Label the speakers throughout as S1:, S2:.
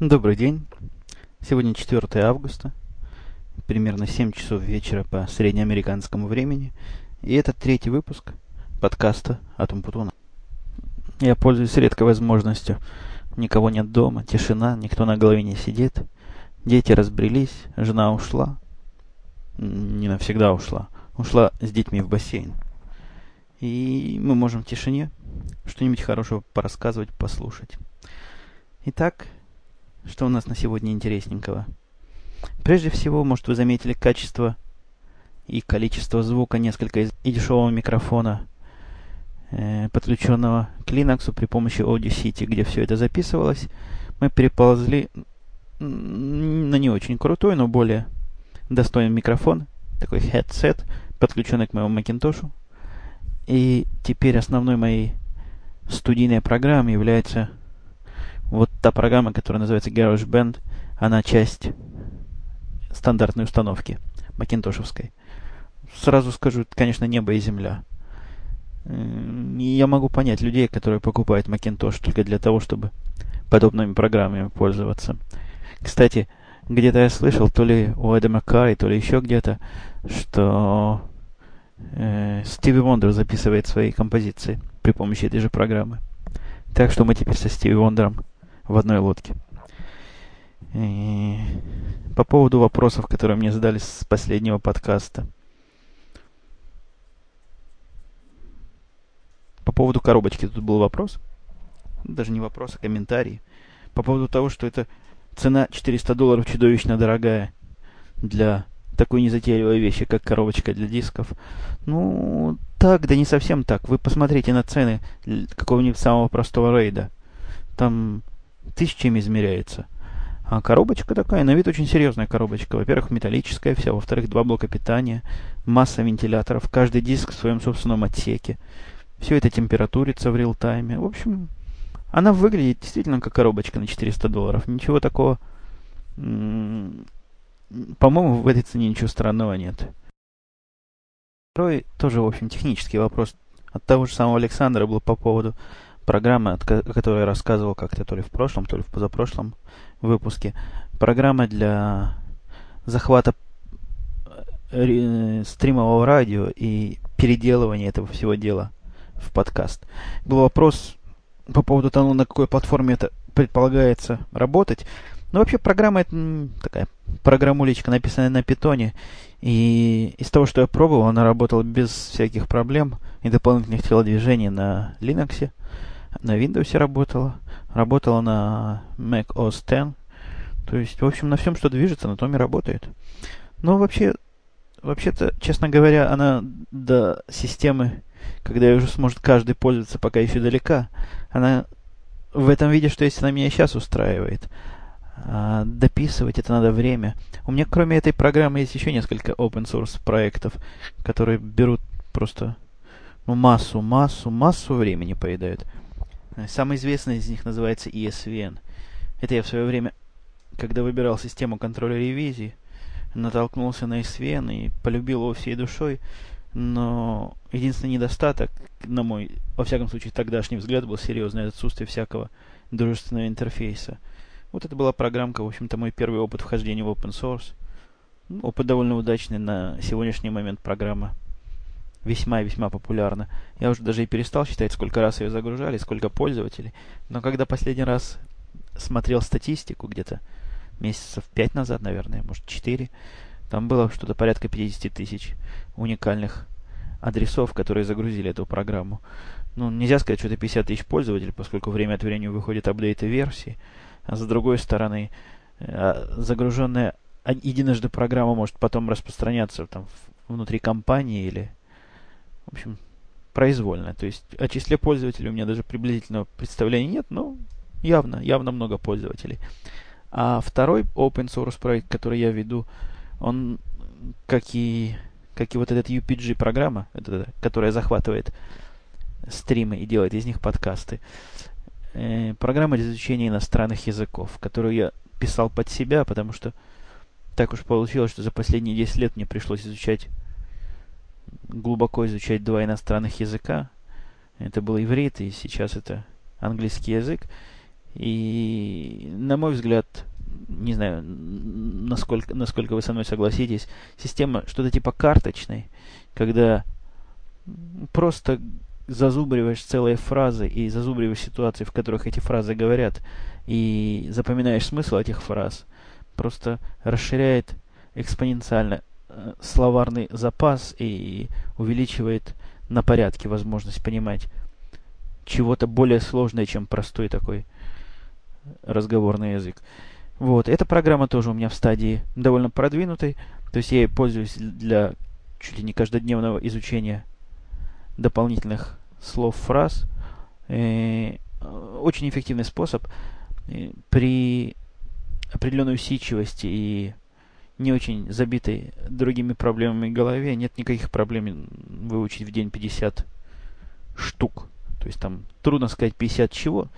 S1: Добрый день. Сегодня 4 августа, примерно 7 часов вечера по среднеамериканскому времени. И это третий выпуск подкаста «Атом Путуна». Я пользуюсь редкой возможностью. Никого нет дома, тишина, никто на голове не сидит. Дети разбрелись, жена ушла. Не навсегда ушла. Ушла с детьми в бассейн. И мы можем в тишине что-нибудь хорошего порассказывать, послушать. Итак, что у нас на сегодня интересненького? Прежде всего, может, вы заметили качество и количество звука несколько из и дешевого микрофона, э, подключенного к Linux при помощи Audacity, где все это записывалось. Мы переползли на не очень крутой, но более достойный микрофон, такой headset, подключенный к моему Macintosh. И теперь основной моей студийной программой является вот та программа, которая называется GarageBand, она часть стандартной установки макинтошевской. Сразу скажу, это, конечно, небо и земля. Я могу понять людей, которые покупают Macintosh только для того, чтобы подобными программами пользоваться. Кстати, где-то я слышал, то ли у Эда Карри, то ли еще где-то, что э, Стиви Вондер записывает свои композиции при помощи этой же программы. Так что мы теперь со Стиви Вондером в одной лодке. И по поводу вопросов, которые мне задали с последнего подкаста. По поводу коробочки тут был вопрос. Даже не вопрос, а комментарий. По поводу того, что это цена 400 долларов чудовищно дорогая для такой незатейливой вещи, как коробочка для дисков. Ну, так, да не совсем так. Вы посмотрите на цены какого-нибудь самого простого рейда. Там тысячами измеряется. А коробочка такая, на вид очень серьезная коробочка. Во-первых, металлическая вся, во-вторых, два блока питания, масса вентиляторов, каждый диск в своем собственном отсеке. Все это температурится в реал-тайме. В общем, она выглядит действительно как коробочка на 400 долларов. Ничего такого... По-моему, в этой цене ничего странного нет. Второй тоже, в общем, технический вопрос от того же самого Александра был по поводу программа, о которой я рассказывал как-то то ли в прошлом, то ли в позапрошлом выпуске. Программа для захвата э, стримового радио и переделывания этого всего дела в подкаст. Был вопрос по поводу того, на какой платформе это предполагается работать. Ну, вообще, программа это такая программулечка, написанная на питоне. И из того, что я пробовал, она работала без всяких проблем и дополнительных телодвижений на Linux на Windows работала, работала на Mac OS X. То есть, в общем, на всем, что движется, на том и работает. Но вообще, вообще-то, честно говоря, она до системы, когда уже сможет каждый пользоваться, пока еще далека, она в этом виде, что есть, она меня сейчас устраивает. А дописывать это надо время. У меня, кроме этой программы, есть еще несколько open source проектов, которые берут просто ну, массу, массу, массу времени поедают. Самый известный из них называется ESVN. Это я в свое время, когда выбирал систему контроля ревизии, натолкнулся на ESVN и полюбил его всей душой. Но единственный недостаток, на мой, во всяком случае, тогдашний взгляд, был серьезное отсутствие всякого дружественного интерфейса. Вот это была программка, в общем-то, мой первый опыт вхождения в open source. Ну, опыт довольно удачный на сегодняшний момент программа весьма и весьма популярна. Я уже даже и перестал считать, сколько раз ее загружали, сколько пользователей. Но когда последний раз смотрел статистику, где-то месяцев пять назад, наверное, может четыре, там было что-то порядка 50 тысяч уникальных адресов, которые загрузили эту программу. Ну, нельзя сказать, что это 50 тысяч пользователей, поскольку время от времени выходят апдейты версии. А с другой стороны, э, загруженная единожды программа может потом распространяться там внутри компании или в общем, произвольно. То есть о числе пользователей у меня даже приблизительного представления нет, но явно, явно много пользователей. А второй open source проект, который я веду, он, как и, как и вот этот UPG программа, которая захватывает стримы и делает из них подкасты, э, программа для изучения иностранных языков, которую я писал под себя, потому что так уж получилось, что за последние 10 лет мне пришлось изучать глубоко изучать два иностранных языка. Это был иврит, и сейчас это английский язык. И на мой взгляд, не знаю, насколько, насколько вы со мной согласитесь, система что-то типа карточной, когда просто зазубриваешь целые фразы и зазубриваешь ситуации, в которых эти фразы говорят, и запоминаешь смысл этих фраз, просто расширяет экспоненциально словарный запас и увеличивает на порядке возможность понимать чего-то более сложное, чем простой такой разговорный язык. Вот, эта программа тоже у меня в стадии довольно продвинутой, то есть я ей пользуюсь для чуть ли не каждодневного изучения дополнительных слов, фраз. И э, очень эффективный способ э, при определенной усидчивости и не очень забитой другими проблемами голове нет никаких проблем выучить в день 50 штук. То есть там трудно сказать 50 чего,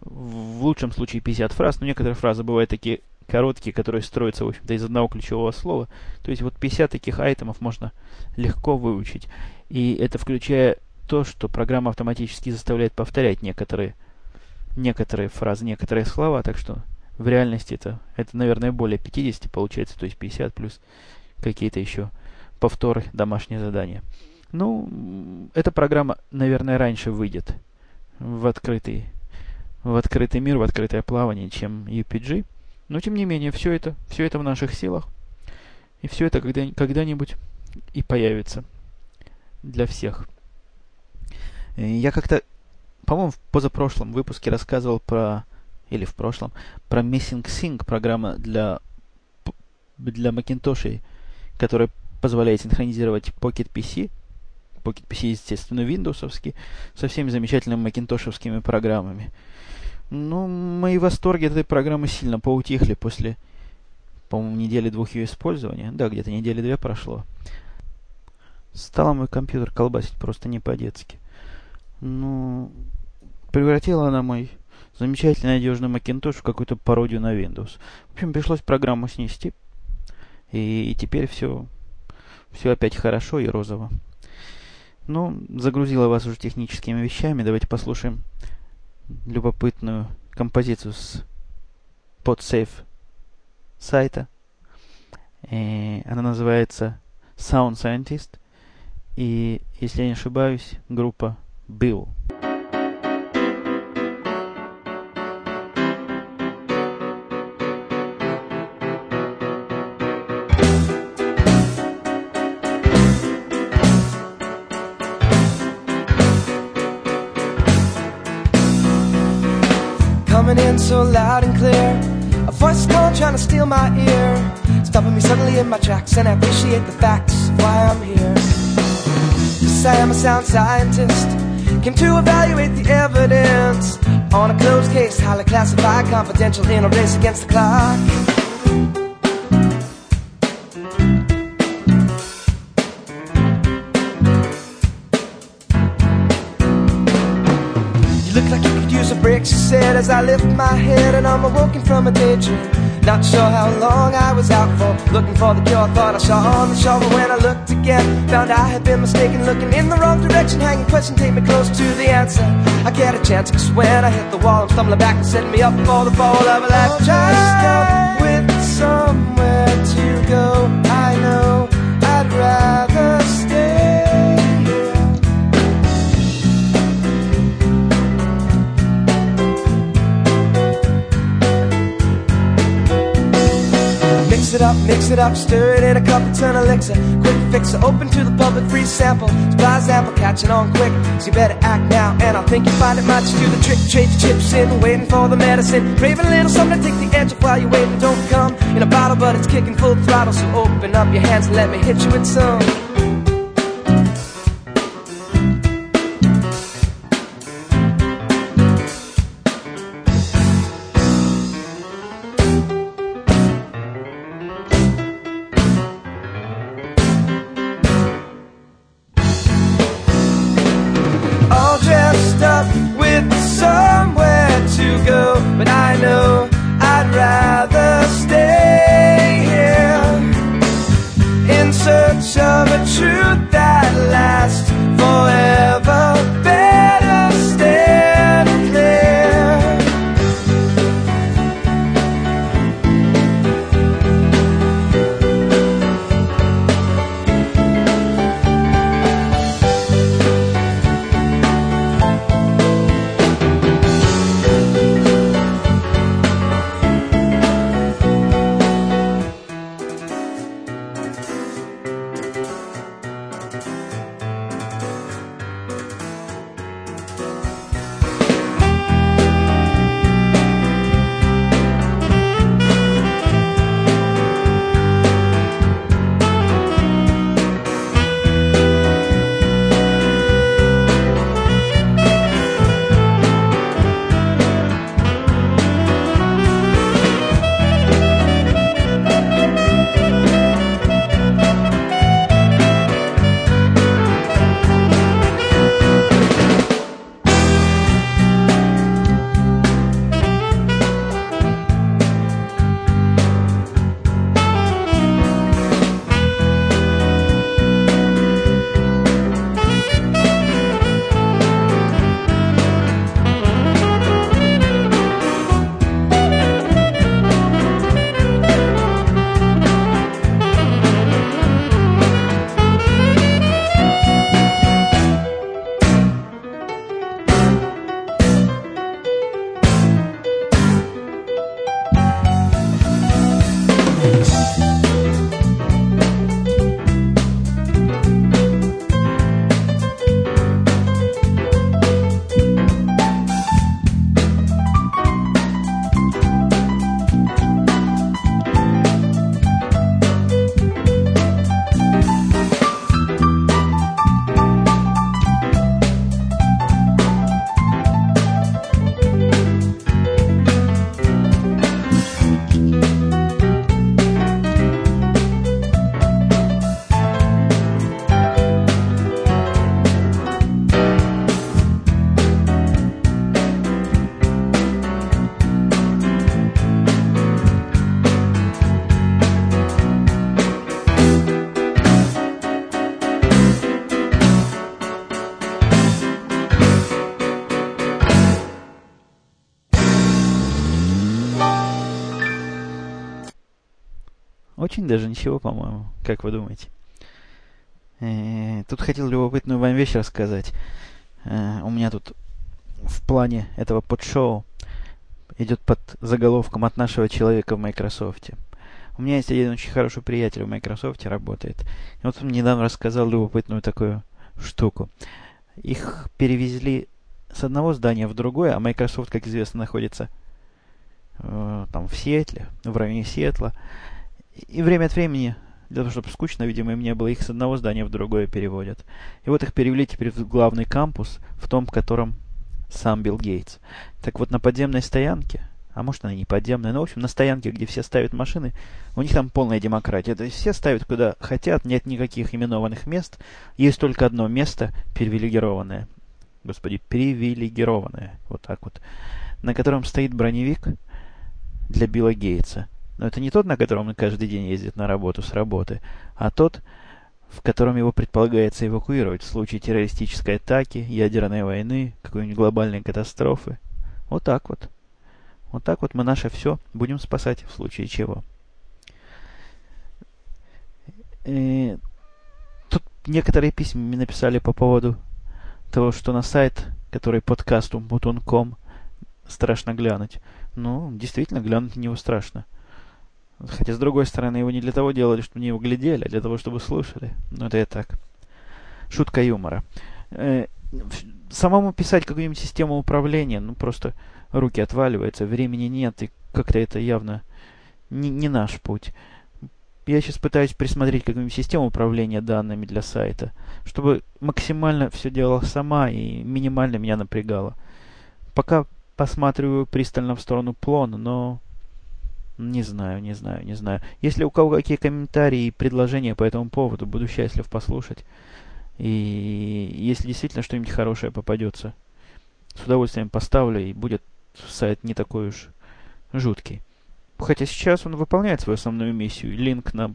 S1: в лучшем случае 50 фраз, но некоторые фразы бывают такие короткие, которые строятся, в общем-то, из одного ключевого слова. То есть вот 50 таких айтемов можно легко выучить. И это включая то, что программа автоматически заставляет повторять некоторые, некоторые фразы, некоторые слова, так что в реальности это, это, наверное, более 50 получается, то есть 50 плюс какие-то еще повторы, домашние задания. Ну, эта программа, наверное, раньше выйдет в открытый в открытый мир, в открытое плавание, чем UPG. Но, тем не менее, все это, все это в наших силах. И все это когда, когда-нибудь и появится для всех. Я как-то, по-моему, в позапрошлом выпуске рассказывал про, или в прошлом, про Missing Sync, программа для, для Macintosh, которая позволяет синхронизировать Pocket PC, Pocket PC, естественно, Windows, со всеми замечательными макинтошевскими программами. Ну, мои восторги от этой программы сильно поутихли после, по-моему, недели двух ее использования. Да, где-то недели две прошло. Стал мой компьютер колбасить просто не по-детски. Ну, превратила она мой замечательный надежный Macintosh в какую-то пародию на Windows. В общем, пришлось программу снести. И, и теперь все, все опять хорошо и розово. Ну, загрузила вас уже техническими вещами. Давайте послушаем любопытную композицию с подсейф сайта. И она называется Sound Scientist. И, если я не ошибаюсь, группа Bill. And I appreciate the facts of why I'm here. Yes, I am a sound scientist. Came to evaluate the evidence on a closed case, highly classified, confidential in a race against the clock. You look like you could use a break, she said as I lift my head and I'm awoken from a daydream. Not sure how long I was out for, looking for the cure. Thought I saw on the shore, but when I looked again, found I had been mistaken, looking in the wrong direction. Hanging question, take me close to the answer. I get a chance, cause when I hit the wall, I'm stumbling back and setting me up for the fall of a lifetime. with somewhere to go, it up, mix it up, stir it in a cup, turn elixir. Quick fixer, open to the public, free sample. Supplies ample, catching on quick. So you better act now, and I think you find it might do the trick. Trade your chips in, waiting for the medicine. Crave a little something to take the edge off while you're waiting. Don't come in a bottle, but it's kicking full throttle. So open up your hands and let me hit you with some. Очень даже ничего, по-моему. Как вы думаете? Э, тут хотел любопытную вам вещь рассказать. Э, у меня тут в плане этого подшоу идет под заголовком «От нашего человека в Microsoft». У меня есть один очень хороший приятель в Microsoft, работает. И вот он недавно рассказал любопытную такую штуку. Их перевезли с одного здания в другое, а Microsoft, как известно, находится э, там в Сиэтле, в районе Сиэтла. И время от времени, для того, чтобы скучно, видимо, им не было, их с одного здания в другое переводят. И вот их перевели теперь в главный кампус, в том, в котором сам Билл Гейтс. Так вот, на подземной стоянке, а может она не подземная, но, в общем, на стоянке, где все ставят машины, у них там полная демократия. То есть все ставят куда хотят, нет никаких именованных мест, есть только одно место привилегированное. Господи, привилегированное, вот так вот, на котором стоит броневик для Билла Гейтса. Но это не тот, на котором он каждый день ездит на работу с работы, а тот, в котором его предполагается эвакуировать в случае террористической атаки, ядерной войны, какой-нибудь глобальной катастрофы. Вот так вот. Вот так вот мы наше все будем спасать в случае чего. И тут некоторые письма мне написали по поводу того, что на сайт, который подкасту Mutun.com, страшно глянуть. Ну, действительно, глянуть в него страшно. Хотя, с другой стороны, его не для того делали, чтобы не его глядели, а для того, чтобы слушали. Ну, это я так. Шутка юмора. Э, самому писать какую-нибудь систему управления, ну, просто руки отваливаются, времени нет, и как-то это явно не, не наш путь. Я сейчас пытаюсь присмотреть какую-нибудь систему управления данными для сайта, чтобы максимально все делала сама и минимально меня напрягала. Пока посматриваю пристально в сторону плона, но не знаю, не знаю, не знаю. Если у кого какие комментарии и предложения по этому поводу, буду счастлив послушать. И если действительно что-нибудь хорошее попадется, с удовольствием поставлю, и будет сайт не такой уж жуткий. Хотя сейчас он выполняет свою основную миссию. Линк на,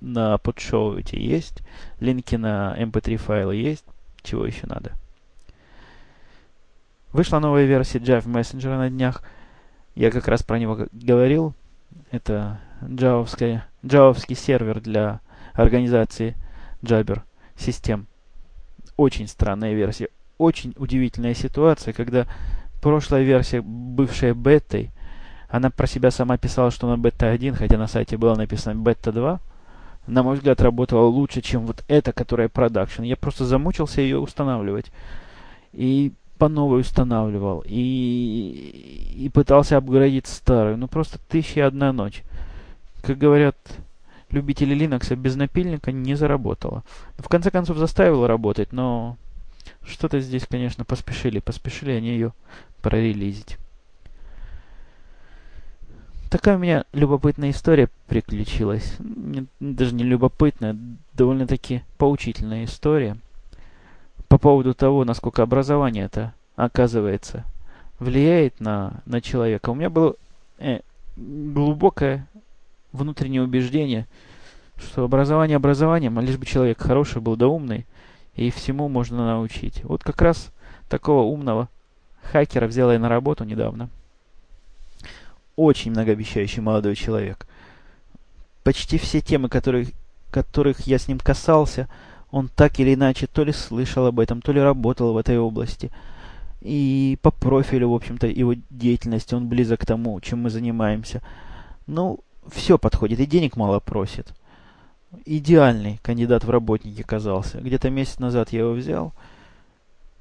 S1: на подшоу эти есть, линки на mp3 эм файлы есть. Чего еще надо? Вышла новая версия Jive Messenger на днях. Я как раз про него говорил. Это джавовский, сервер для организации Jabber систем. Очень странная версия. Очень удивительная ситуация, когда прошлая версия, бывшая бетой, она про себя сама писала, что она бета 1, хотя на сайте было написано бета 2. На мой взгляд, работала лучше, чем вот эта, которая продакшн. Я просто замучился ее устанавливать. И по новой устанавливал и, и пытался апгрейдить старую. Ну просто тысяча и одна ночь. Как говорят любители Linux, без напильника не заработала. В конце концов заставила работать, но что-то здесь, конечно, поспешили. Поспешили они ее прорелизить. Такая у меня любопытная история приключилась. Даже не любопытная, довольно-таки поучительная история по поводу того, насколько образование это, оказывается, влияет на, на человека. У меня было э, глубокое внутреннее убеждение, что образование образованием, а лишь бы человек хороший был да умный, и всему можно научить. Вот как раз такого умного хакера взяла я на работу недавно. Очень многообещающий молодой человек. Почти все темы, которых, которых я с ним касался, он так или иначе то ли слышал об этом, то ли работал в этой области. И по профилю, в общем-то, его деятельности он близок к тому, чем мы занимаемся. Ну, все подходит, и денег мало просит. Идеальный кандидат в работники казался. Где-то месяц назад я его взял.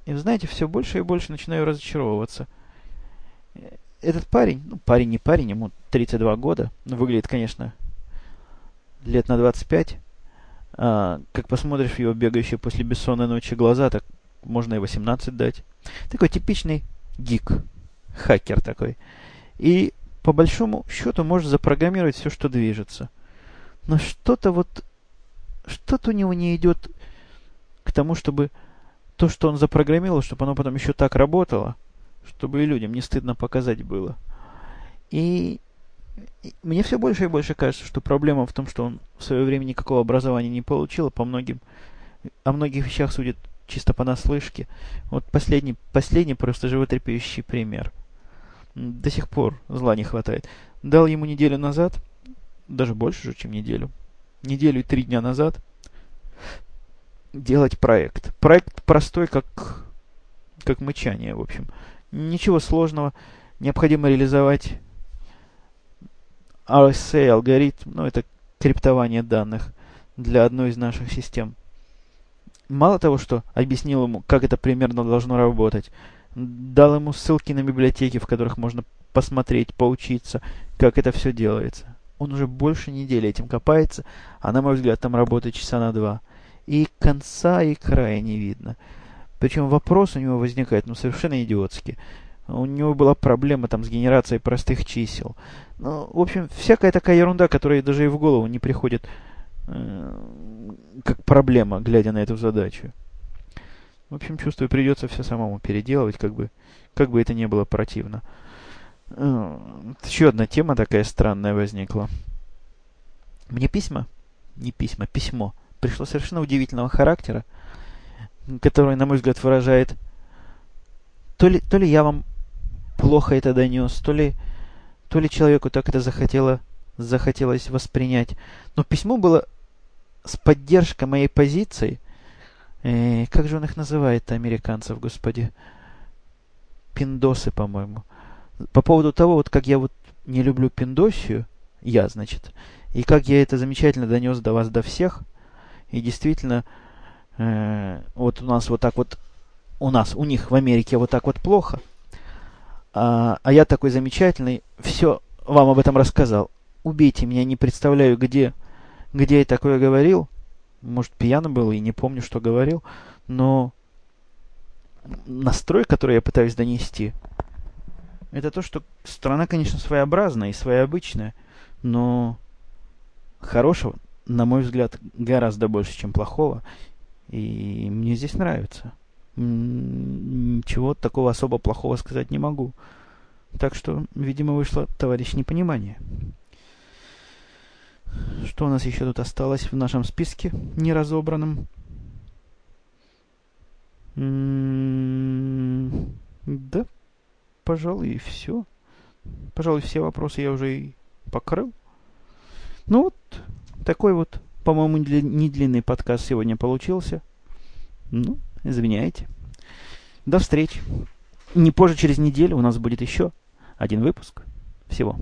S1: И, знаете, все больше и больше начинаю разочаровываться. Этот парень, ну, парень не парень, ему 32 года, но выглядит, конечно, лет на 25. А, как посмотришь его бегающие после бессонной ночи глаза, так можно и 18 дать. Такой типичный гик, хакер такой. И по большому счету может запрограммировать все, что движется. Но что-то вот, что-то у него не идет к тому, чтобы то, что он запрограммировал, чтобы оно потом еще так работало, чтобы и людям не стыдно показать было. И мне все больше и больше кажется, что проблема в том, что он в свое время никакого образования не получил, а по многим, о многих вещах судит чисто понаслышке. Вот последний, последний просто животрепещущий пример. До сих пор зла не хватает. Дал ему неделю назад даже больше же, чем неделю. Неделю и три дня назад делать проект. Проект простой, как, как мычание, в общем. Ничего сложного. Необходимо реализовать RSA алгоритм, ну, это криптование данных для одной из наших систем. Мало того, что объяснил ему, как это примерно должно работать, дал ему ссылки на библиотеки, в которых можно посмотреть, поучиться, как это все делается. Он уже больше недели этим копается, а на мой взгляд там работает часа на два. И конца и края не видно. Причем вопрос у него возникает, ну, совершенно идиотский. У него была проблема там с генерацией простых чисел. Ну, в общем, всякая такая ерунда, которая даже и в голову не приходит э, как проблема, глядя на эту задачу. В общем, чувствую, придется все самому переделывать, как бы, как бы это не было противно. Э, еще одна тема такая странная возникла. Мне письма, не письма, письмо, пришло совершенно удивительного характера, которое, на мой взгляд, выражает то ли, то ли я вам плохо это донес, то ли, то ли человеку так это захотело, захотелось воспринять. Но письмо было с поддержкой моей позиции. Э, как же он их называет, американцев, господи? Пиндосы, по-моему. По поводу того, вот как я вот не люблю пиндосию, я, значит, и как я это замечательно донес до вас, до всех. И действительно, э, вот у нас вот так вот, у нас, у них в Америке вот так вот плохо – а, а я такой замечательный, все вам об этом рассказал. Убейте меня, не представляю, где, где я такое говорил. Может, пьяно был и не помню, что говорил. Но настрой, который я пытаюсь донести, это то, что страна, конечно, своеобразная и своеобычная, но хорошего, на мой взгляд, гораздо больше, чем плохого. И мне здесь нравится ничего такого особо плохого сказать не могу. Так что, видимо, вышло, товарищ, непонимание. Что у нас еще тут осталось в нашем списке неразобранном? Да, пожалуй, и все. Пожалуй, все вопросы я уже и покрыл. Ну вот, такой вот, по-моему, не длинный подкаст сегодня получился. Ну, Извиняйте. До встречи. Не позже через неделю у нас будет еще один выпуск. Всего.